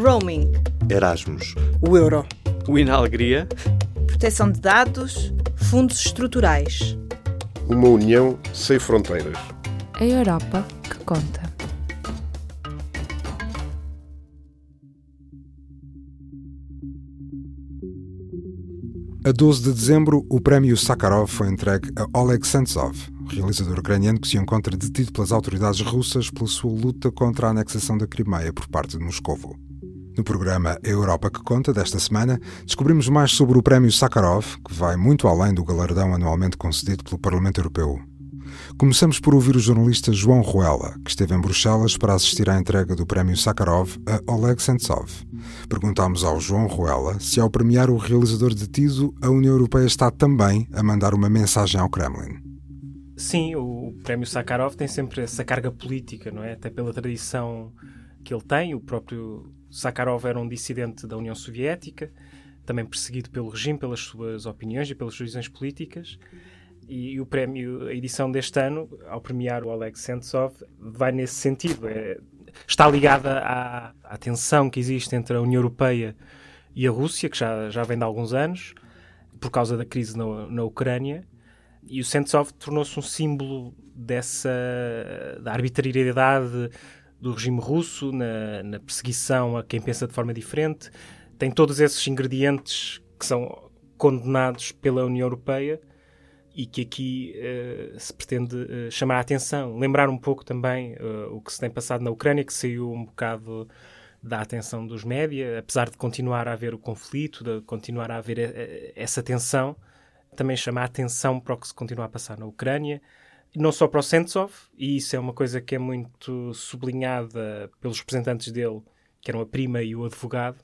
Roaming. Erasmus. O euro. O Inalegria. Proteção de dados. Fundos estruturais. Uma união sem fronteiras. A Europa que conta. A 12 de dezembro, o prémio Sakharov foi entregue a Oleg Sentsov, realizador ucraniano que se encontra detido pelas autoridades russas pela sua luta contra a anexação da Crimeia por parte de Moscovo. No programa Europa que Conta desta semana, descobrimos mais sobre o prémio Sakharov, que vai muito além do galardão anualmente concedido pelo Parlamento Europeu. Começamos por ouvir o jornalista João Ruela, que esteve em Bruxelas para assistir à entrega do prémio Sakharov a Oleg Sentsov. Perguntámos ao João Ruela se, ao premiar o realizador detido, a União Europeia está também a mandar uma mensagem ao Kremlin. Sim, o prémio Sakharov tem sempre essa carga política, não é? Até pela tradição que ele tem. O próprio Sakharov era um dissidente da União Soviética, também perseguido pelo regime pelas suas opiniões e pelas suas visões políticas. E, o prémio, a edição deste ano, ao premiar o Oleg Sentsov, vai nesse sentido. É, está ligada à, à tensão que existe entre a União Europeia e a Rússia, que já, já vem de alguns anos, por causa da crise na, na Ucrânia. E o Sentsov tornou-se um símbolo dessa da arbitrariedade do regime russo na, na perseguição a quem pensa de forma diferente. Tem todos esses ingredientes que são condenados pela União Europeia e que aqui uh, se pretende uh, chamar a atenção. Lembrar um pouco também uh, o que se tem passado na Ucrânia, que saiu um bocado da atenção dos média, apesar de continuar a haver o conflito, de continuar a haver essa tensão, também chamar a atenção para o que se continua a passar na Ucrânia, não só para o Sentsov, e isso é uma coisa que é muito sublinhada pelos representantes dele, que eram a prima e o advogado,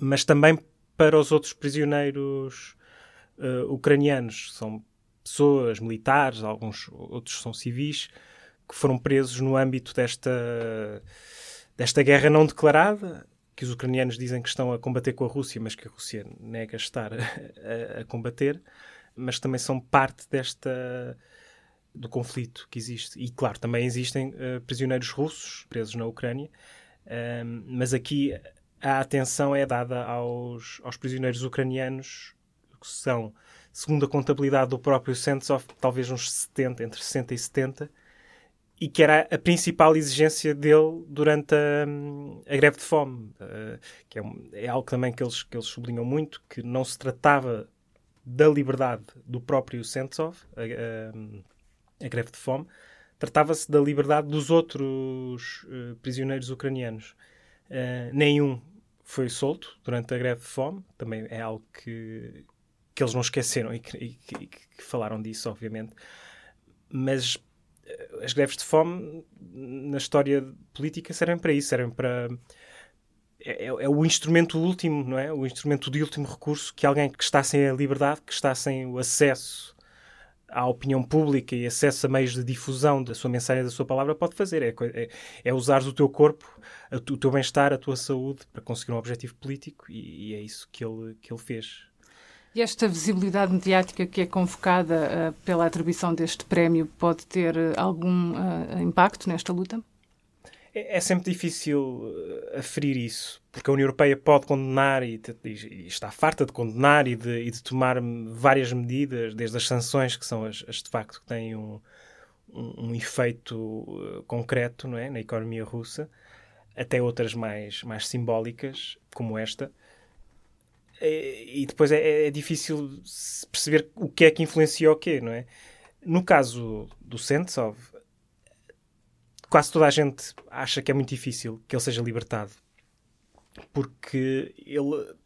mas também para os outros prisioneiros uh, ucranianos. São pessoas, militares, alguns outros são civis, que foram presos no âmbito desta, desta guerra não declarada, que os ucranianos dizem que estão a combater com a Rússia, mas que a Rússia nega estar a, a, combater, mas também são parte desta do conflito que existe. E, claro, também existem uh, prisioneiros russos presos na Ucrânia, uh, mas aqui a atenção é dada aos, aos prisioneiros ucranianos, que são segundo a contabilidade do próprio Sentsov, talvez uns 70, entre 60 e 70, e que era a principal exigência dele durante a, a greve de fome, uh, que é, é, algo também que eles, que eles sublinham muito, que não se tratava da liberdade do próprio Sentsov, a, a, greve de fome, tratava-se da liberdade dos outros uh, prisioneiros ucranianos. Uh, nenhum foi solto durante a greve de fome, também é algo que, que eles não esqueceram e que, e que, falaram disso, obviamente. Mas eh, as greves de fome na história política servem para isso, servem para. É, é, é, o instrumento último, não é? O instrumento de último recurso que alguém que está sem a liberdade, que está sem o acesso à opinião pública e acesso a meios de difusão da sua mensagem, da sua palavra, pode fazer. É, é, é usar o teu corpo, o teu bem-estar, a tua saúde para conseguir um objetivo político e, e é isso que ele, que ele fez. E esta visibilidade mediática que é convocada uh, pela atribuição deste prémio pode ter uh, algum uh, impacto nesta luta? É, é sempre difícil aferir isso, porque a União Europeia pode condenar e, e está farta de condenar e de, e de, tomar várias medidas, desde as sanções, que são as, as de facto que têm um, um, um efeito concreto não é? na economia russa, até outras mais, mais simbólicas, como esta e depois é, é, difícil perceber o que é que influencia o quê, não é? No caso do Sentsov, quase toda a gente acha que é muito difícil que ele seja libertado porque ele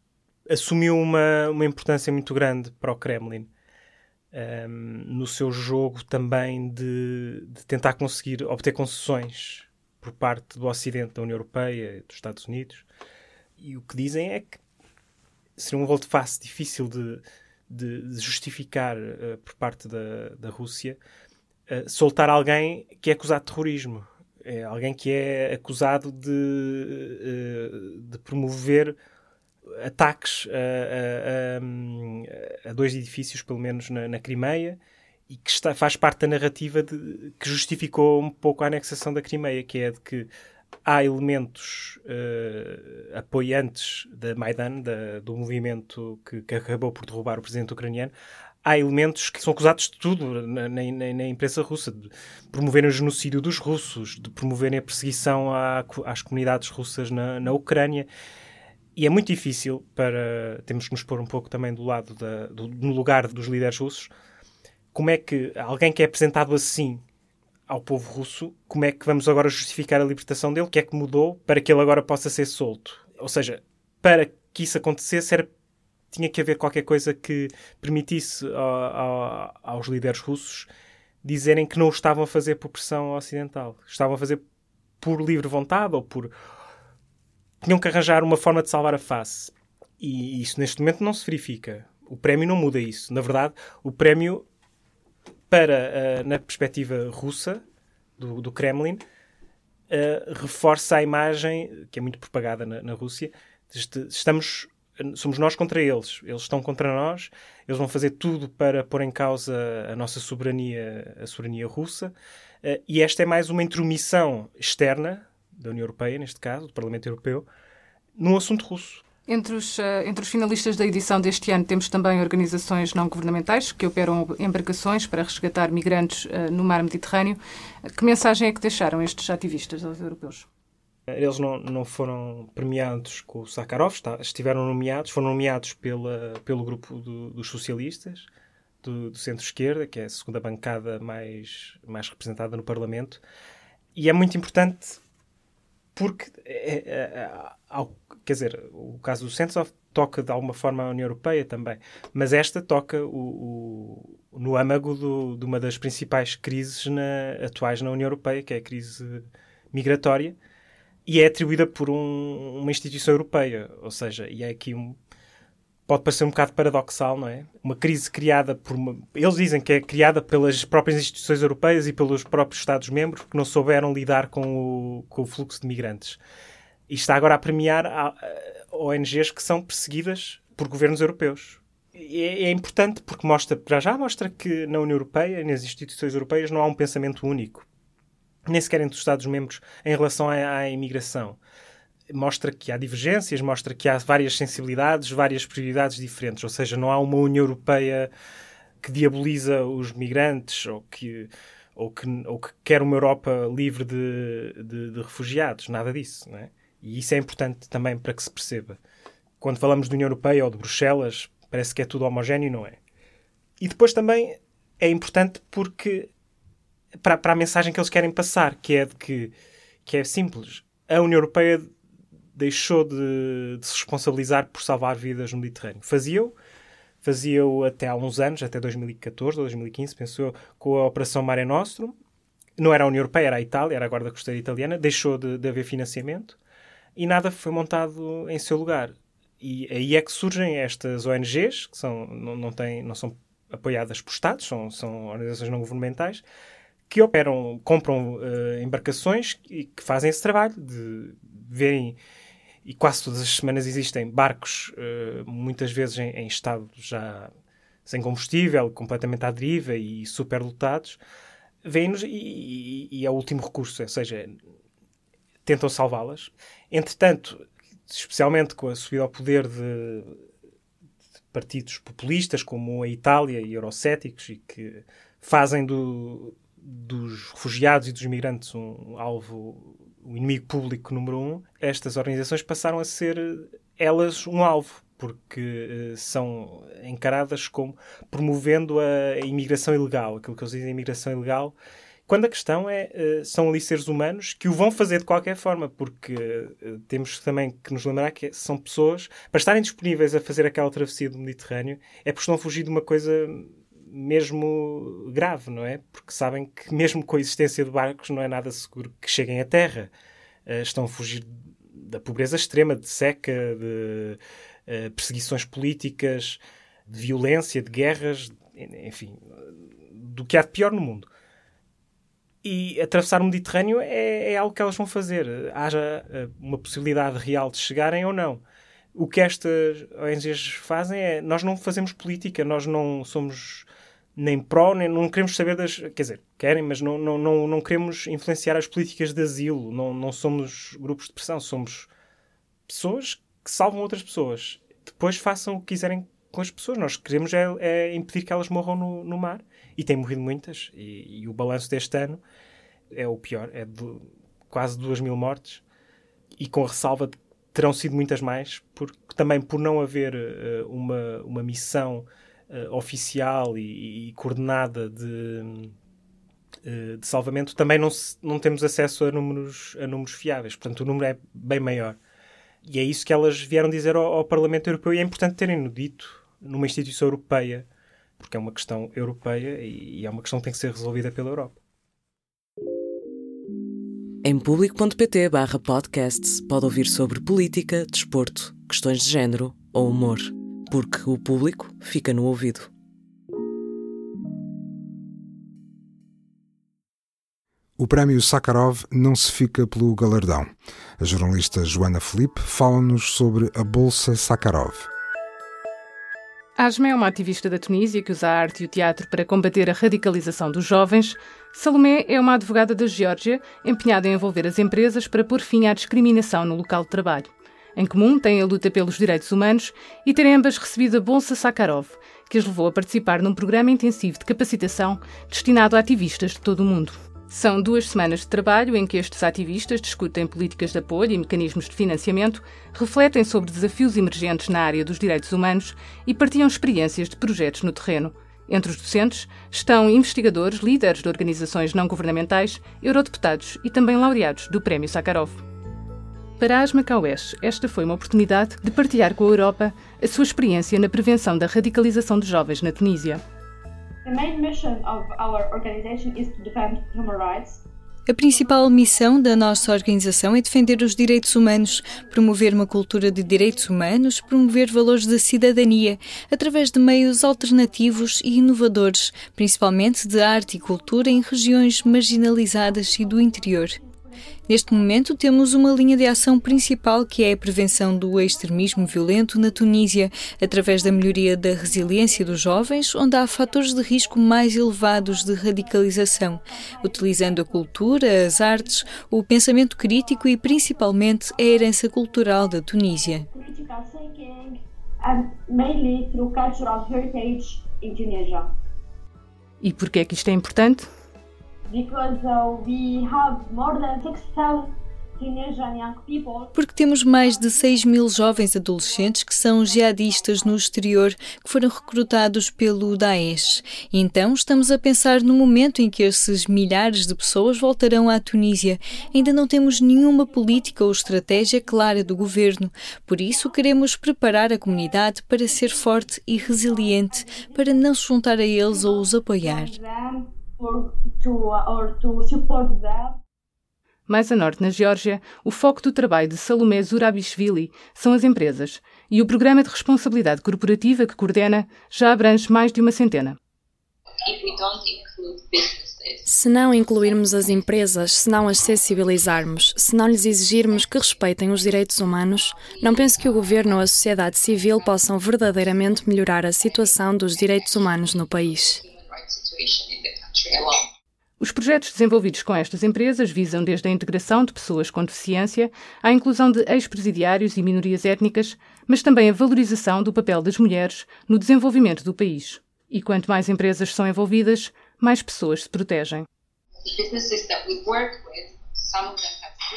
assumiu uma, uma importância muito grande para o Kremlin um, no seu jogo também de, de tentar conseguir obter concessões por parte do Ocidente, da União Europeia, dos Estados Unidos. E o que dizem é que seria um volte-face difícil de, de, de justificar uh, por parte da, da Rússia uh, soltar alguém que é acusado de terrorismo. É alguém que é acusado de, uh, de promover ataques a, a, a, dois edifícios, pelo menos na, na Crimeia, e que está, faz parte da narrativa de, que justificou um pouco a anexação da Crimeia, que é de que há elementos uh, apoiantes da Maidan, da, do movimento que, que, acabou por derrubar o presidente ucraniano, há elementos que são acusados de tudo na, na, na, imprensa russa, de promoverem o genocídio dos russos, de promoverem a perseguição à, às comunidades russas na, na Ucrânia. E é muito difícil para. Temos que nos pôr um pouco também do lado, da, do, no lugar dos líderes russos. Como é que alguém que é apresentado assim ao povo russo, como é que vamos agora justificar a libertação dele? O que é que mudou para que ele agora possa ser solto? Ou seja, para que isso acontecesse, era, tinha que haver qualquer coisa que permitisse aos líderes russos dizerem que não o estavam a fazer por pressão ocidental. Estavam a fazer por livre vontade ou por. Tinham que arranjar uma forma de salvar a face. E isso neste momento não se verifica. O prémio não muda isso. Na verdade, o prémio para, uh, na perspectiva russa, do, do Kremlin, uh, reforça a imagem, que é muito propagada na, na Rússia, de, estamos, somos nós contra eles, eles estão contra nós, eles vão fazer tudo para pôr em causa a nossa soberania, a soberania russa, uh, e esta é mais uma intromissão externa da União Europeia, neste caso, do Parlamento Europeu, num assunto russo. Entre os, uh, entre os finalistas da edição deste ano temos também organizações não governamentais que operam embarcações para resgatar migrantes uh, no mar Mediterrâneo. Que mensagem é que deixaram estes ativistas aos europeus? Eles não, não foram premiados com o Sakharov, está, estiveram nomeados, foram nomeados pela, pelo grupo do, dos socialistas, do, do centro-esquerda, que é a segunda bancada mais, mais representada no Parlamento. E é muito importante porque é, é, é, ao, quer dizer, o caso do Sentsov toca de alguma forma a União Europeia também, mas esta toca o, o, no âmago do, de uma das principais crises na, atuais na União Europeia, que é a crise migratória, e é atribuída por um, uma instituição europeia, ou seja, e é aqui um, pode parecer um bocado paradoxal, não é? Uma crise criada por uma... Eles dizem que é criada pelas próprias instituições europeias e pelos próprios Estados-membros que não souberam lidar com o, com o fluxo de migrantes e está agora a premiar a, a ONGs que são perseguidas por governos europeus. É, é, importante porque mostra, para já mostra que na União Europeia nas instituições europeias não há um pensamento único, nem sequer entre os Estados-membros em relação à, à imigração. Mostra que há divergências, mostra que há várias sensibilidades, várias prioridades diferentes, ou seja, não há uma União Europeia que diaboliza os migrantes ou que ou que, ou que quer uma Europa livre de, de, de refugiados, nada disso, não é? E isso é importante também para que se perceba. Quando falamos de União Europeia ou de Bruxelas, parece que é tudo homogéneo, não é? E depois também é importante porque para, a mensagem que eles querem passar, que é de que, que é simples. A União Europeia deixou de, de se responsabilizar por salvar vidas no Mediterrâneo. Fazia-o, fazia-o até há uns anos, até 2014 ou 2015, pensou, com a Operação Mare Nostrum. Não era a União Europeia, era a Itália, era a Guarda Costeira Italiana, deixou de, de haver financiamento e nada foi montado em seu lugar. E aí é que surgem estas ONGs, que são, não, não, têm, não são apoiadas por Estados, são, são organizações não governamentais, que operam, compram uh, embarcações e que fazem esse trabalho de verem, e quase todas as semanas existem barcos, uh, muitas vezes em, em, estado já sem combustível, completamente à deriva e superlotados, vêm-nos e, e, e, é o último recurso, ou seja, tentam salvá-las. Entretanto, especialmente com a subida ao poder de, de, partidos populistas como a Itália e eurocéticos e que fazem do, dos refugiados e dos migrantes um alvo, o um inimigo público número um, estas organizações passaram a ser elas um alvo porque uh, são encaradas como promovendo a imigração ilegal, aquilo que eles dizem imigração ilegal, quando a questão é, uh, são ali seres humanos que o vão fazer de qualquer forma, porque temos também que nos lembrar que são pessoas, para estarem disponíveis a fazer aquela travessia do Mediterrâneo, é porque estão a fugir de uma coisa mesmo grave, não é? Porque sabem que mesmo com a existência de barcos não é nada seguro que cheguem à terra. Uh, estão a fugir da pobreza extrema, de seca, de perseguições políticas, de violência, de guerras, enfim, do que há de pior no mundo. E atravessar o Mediterrâneo é, é, algo que elas vão fazer, haja eh, uma possibilidade real de chegarem ou não. O que estas ONGs fazem é. Nós não fazemos política, nós não somos nem pró, nem não queremos saber das. Quer dizer, querem, mas não, não, não, não queremos influenciar as políticas de asilo. Não, não somos grupos de pressão, somos pessoas que salvam outras pessoas. Depois façam o que quiserem com as pessoas. Nós queremos é, é impedir que elas morram no, no mar. E têm morrido muitas. E, e, o balanço deste ano é o pior. É de quase duas mil mortes. E com a ressalva de terão sido muitas mais, porque também por não haver uh, uma, uma missão uh, oficial e, e, coordenada de, uh, de salvamento, também não, se, não temos acesso a números, a números fiáveis. Portanto, o número é bem maior. E é isso que elas vieram dizer ao, ao Parlamento Europeu. E é importante terem-no dito numa instituição europeia, porque é uma questão europeia e, e é uma questão que tem que ser resolvida pela Europa. Em público.pt podcasts pode ouvir sobre política, desporto, questões de género ou humor porque o público fica no ouvido. O prémio Sakharov não se fica pelo galardão. A jornalista Joana Felipe fala-nos sobre a Bolsa Sakharov. Asma é uma ativista da Tunísia que usa a arte e o teatro para combater a radicalização dos jovens. Salomé é uma advogada da Geórgia empenhada em envolver as empresas para pôr fim à discriminação no local de trabalho. Em comum têm a luta pelos direitos humanos e terem ambas recebido a Bolsa Sakharov, que as levou a participar num programa intensivo de capacitação destinado a ativistas de todo o mundo. São duas semanas de trabalho em que estes ativistas discutem políticas de apoio e mecanismos de financiamento, refletem sobre desafios emergentes na área dos direitos humanos e partilham experiências de projetos no terreno. Entre os docentes estão investigadores, líderes de organizações não governamentais, eurodeputados e também laureados do Prémio Sakharov. Para Asma Kauesh, esta foi uma oportunidade de partilhar com a Europa a sua experiência na prevenção da radicalização de jovens na Tunísia. A principal missão da nossa organização é defender os direitos humanos, promover uma cultura de direitos humanos, promover valores da cidadania através de meios alternativos e inovadores, principalmente de arte e cultura em regiões marginalizadas e do interior. Neste momento, temos uma linha de ação principal que é a prevenção do extremismo violento na Tunísia, através da melhoria da resiliência dos jovens, onde há fatores de risco mais elevados de radicalização, utilizando a cultura, as artes, o pensamento crítico e principalmente a herança cultural da Tunísia. E por que é que isto é importante? Porque temos mais de 6 mil jovens adolescentes que são jihadistas no exterior, que foram recrutados pelo Daesh. Então estamos a pensar no momento em que esses milhares de pessoas voltarão à Tunísia. Ainda não temos nenhuma política ou estratégia clara do governo. Por isso queremos preparar a comunidade para ser forte e resiliente, para não se juntar a eles ou os apoiar Mais a norte, na Geórgia, o foco do trabalho de Salomé Zurabishvili são as empresas e o programa de responsabilidade corporativa que coordena já abrange mais de uma centena. Se não incluirmos as empresas, se não as sensibilizarmos, se não lhes exigirmos que respeitem os direitos humanos, não penso que o governo ou a sociedade civil possam verdadeiramente melhorar a situação dos direitos humanos no país. Os projetos desenvolvidos com estas empresas visam desde a integração de pessoas com deficiência à inclusão de ex-presidiários e minorias étnicas, mas também a valorização do papel das mulheres no desenvolvimento do país. E quanto mais empresas são envolvidas, mais pessoas se protegem.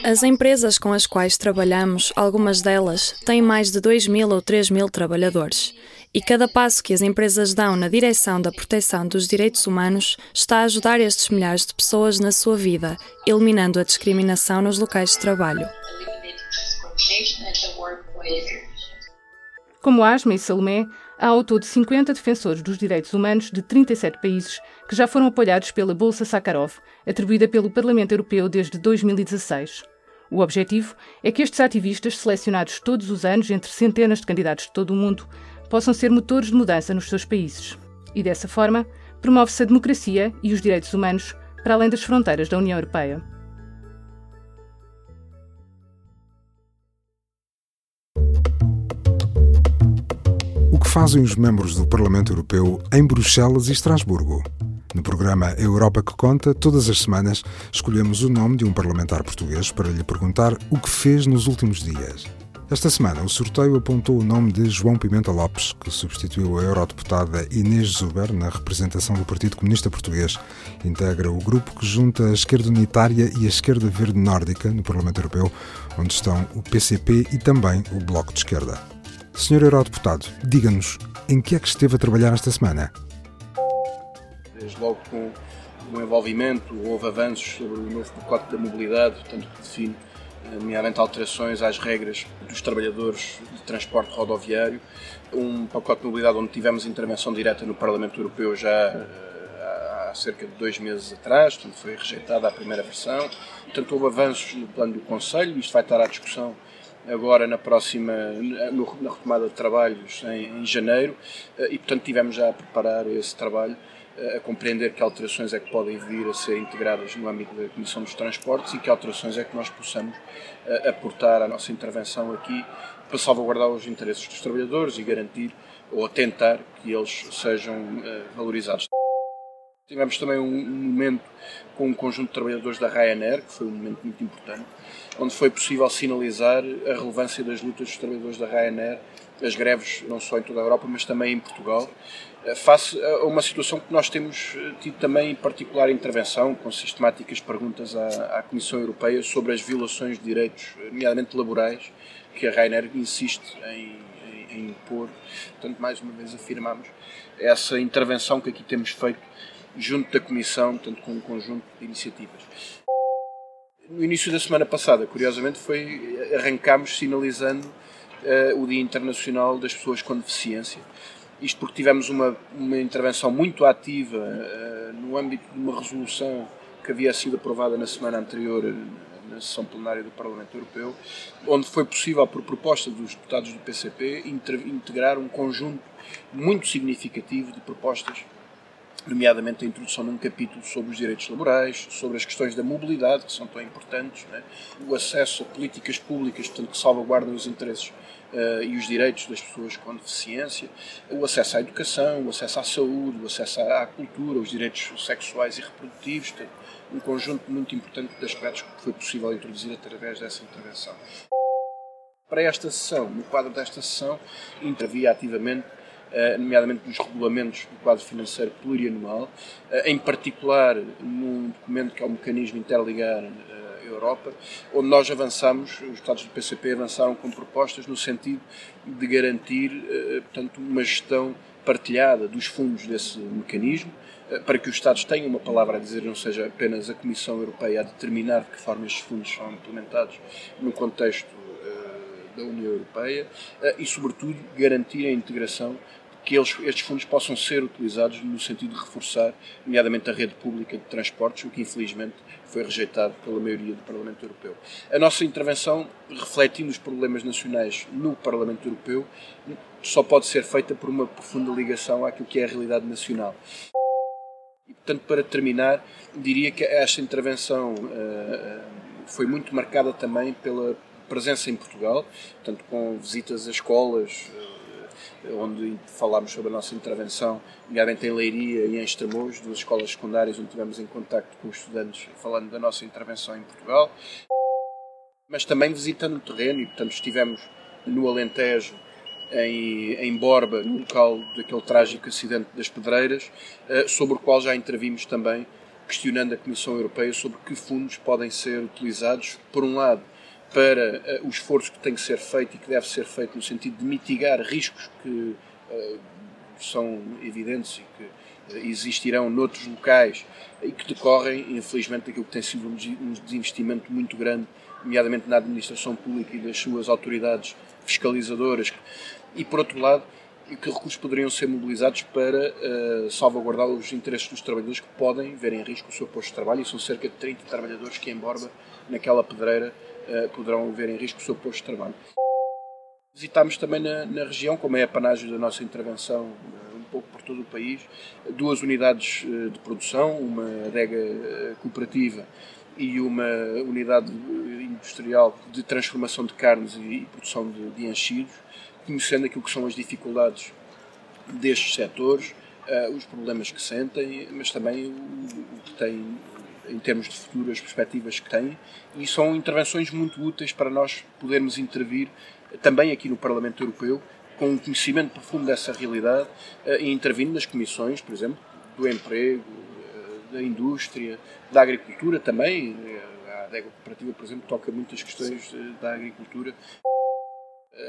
As empresas com as quais trabalhamos, algumas delas, têm mais de 2 mil ou 3 mil trabalhadores. E cada passo que as empresas dão na direção da proteção dos direitos humanos está a ajudar estes milhares de pessoas na sua vida, eliminando a discriminação nos locais de trabalho. Como Asma e Salomé, há ao todo 50 defensores dos direitos humanos de 37 países que já foram apoiados pela Bolsa Sakharov, atribuída pelo Parlamento Europeu desde 2016. O objetivo é que estes ativistas, selecionados todos os anos entre centenas de candidatos de todo o mundo, possam ser motores de mudança nos seus países. E dessa forma, promove-se a democracia e os direitos humanos para além das fronteiras da União Europeia. fazem os membros do Parlamento Europeu em Bruxelas e Estrasburgo. No programa Europa que Conta, todas as semanas escolhemos o nome de um parlamentar português para lhe perguntar o que fez nos últimos dias. Esta semana, o sorteio apontou o nome de João Pimenta Lopes, que substituiu a eurodeputada Inês Zuber na representação do Partido Comunista Português. Integra o grupo que junta a esquerda unitária e a esquerda verde nórdica no Parlamento Europeu, onde estão o PCP e também o Bloco de Esquerda. Senhor Eurodeputado, diga-nos, em que é que esteve a trabalhar esta semana? Desde logo com o envolvimento, houve avanços sobre o novo pacote da mobilidade, tanto que define nomeadamente alterações às regras dos trabalhadores de transporte rodoviário, um pacote de mobilidade onde tivemos intervenção direta no Parlamento Europeu já eh, há cerca de dois meses atrás, portanto foi rejeitada a primeira versão, portanto houve avanços no plano do Conselho, isto vai estar à discussão agora na próxima, na retomada de trabalhos em, em janeiro, eh, e portanto tivemos já a preparar esse trabalho a compreender que alterações é que podem vir a ser integradas no âmbito da Comissão dos Transportes e que alterações é que nós possamos uh, aportar à nossa intervenção aqui para salvaguardar os interesses dos trabalhadores e garantir ou tentar que eles sejam uh, valorizados. Tivemos também um, momento com um conjunto de trabalhadores da Ryanair, que foi um momento muito importante, onde foi possível sinalizar a relevância das lutas dos trabalhadores da Ryanair, as greves não só em toda a Europa, mas também em Portugal, eh, face a uma situação que nós temos eh, tido também em particular intervenção, com sistemáticas perguntas à, à Comissão Europeia sobre as violações de direitos, eh, nomeadamente laborais, que a Rainer insiste em, em, em impor. Portanto, mais uma vez afirmamos essa intervenção que aqui temos feito junto da Comissão, tanto com um conjunto de iniciativas. No início da semana passada, curiosamente, foi arrancámos sinalizando uh, o Dia Internacional das Pessoas com Deficiência. Isto porque tivemos uma, uma intervenção muito ativa uh, no âmbito de uma resolução que havia sido aprovada na semana anterior eh, na sessão plenária do Parlamento Europeu, onde foi possível, por proposta dos deputados do PCP, integrar um conjunto muito significativo de propostas nomeadamente a introdução de um capítulo sobre os direitos laborais, sobre as questões da mobilidade, que são tão importantes, né? o acesso a políticas públicas, portanto, que salvaguardam os interesses uh, e os direitos das pessoas com deficiência, o acesso à educação, o acesso à saúde, o acesso à cultura, os direitos sexuais e reprodutivos, portanto, um conjunto muito importante de aspectos que foi possível introduzir através dessa intervenção. Para esta sessão, no quadro desta sessão, intervia ativamente nomeadamente nos regulamentos do quadro financeiro plurianual, eh, em particular num documento que é o mecanismo interligar eh, Europa, onde nós avançamos, os Estados do PCP avançaram com propostas no sentido de garantir, portanto, uma gestão partilhada dos fundos desse mecanismo, para que os Estados tenham uma palavra a dizer, não seja apenas a Comissão Europeia a determinar de que forma estes fundos são implementados no contexto da União Europeia e, sobretudo, garantir a integração que eles, estes fundos possam ser utilizados no sentido de reforçar, nomeadamente, a rede pública de transportes, o que infelizmente foi rejeitado pela maioria do Parlamento Europeu. A nossa intervenção, refletindo os problemas nacionais no Parlamento Europeu, só pode ser feita por uma profunda ligação àquilo que é a realidade nacional. E, portanto, para terminar, diria que esta intervenção uh, foi muito marcada também pela presença em Portugal, portanto, com visitas a escolas. Uh, onde falámos sobre a nossa intervenção, nomeadamente em Leiria e em Estremoz, duas escolas secundárias onde tivemos em contacto com os estudantes falando da nossa intervenção em Portugal, mas também visitando o terreno e, portanto, estivemos no Alentejo, em, em Borba, no local daquele trágico acidente das Pedreiras, eh, sobre o qual já intervimos também, questionando a Comissão Europeia sobre que fundos podem ser utilizados, por um lado, para uh, o esforço que tem que ser feito e que deve ser feito no sentido de mitigar riscos que uh, são evidentes e que uh, existirão noutros locais e que decorrem, infelizmente, daquilo que tem sido um desinvestimento muito grande, nomeadamente na administração pública e das suas autoridades fiscalizadoras. E, por outro lado, que recursos poderiam ser mobilizados para uh, salvaguardar os interesses dos trabalhadores que podem ver em risco o seu posto de trabalho, e são cerca de 30 trabalhadores que, em Borba, naquela pedreira, poderão ver em risco o seu posto de trabalho. Visitámos também na, na região, como é a panágio da nossa intervenção, uh, um pouco por todo o país, duas unidades de produção, uma adega cooperativa e uma unidade industrial de transformação de carnes e, produção de, de enchidos, conhecendo aquilo que são as dificuldades destes setores, os problemas que sentem, mas também o que têm em termos de futuras perspectivas que têm, e são intervenções muito úteis para nós podermos intervir também aqui no Parlamento Europeu, com um conhecimento profundo dessa realidade eh, e intervindo nas comissões, por exemplo, do emprego, eh, da indústria, da agricultura também. Eh, a adega cooperativa, por exemplo, toca muitas questões da agricultura.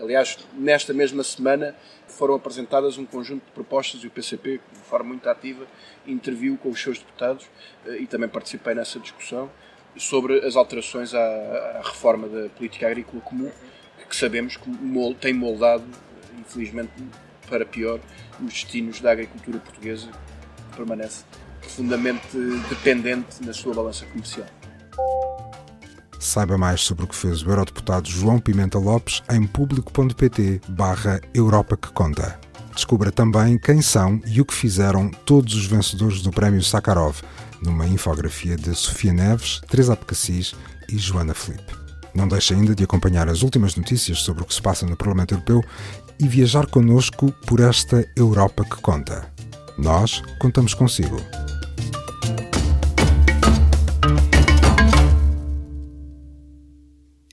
Aliás, nesta mesma semana foram apresentadas um conjunto de propostas e o PCP, de forma muito ativa, interviu com os seus deputados e também participei nessa discussão sobre as alterações à, à reforma da política agrícola comum, que sabemos que tem moldado, infelizmente para pior, os destinos da agricultura portuguesa, que permanece profundamente dependente na sua balança comercial. Saiba mais sobre o que fez o eurodeputado João Pimenta Lopes em público.pt barra Europa que Conta. Descubra também quem são e o que fizeram todos os vencedores do Prémio Sakharov, numa infografia de Sofia Neves, Teresa Apocassis e Joana Felipe. Não deixe ainda de acompanhar as últimas notícias sobre o que se passa no Parlamento Europeu e viajar connosco por esta Europa que conta. Nós contamos consigo.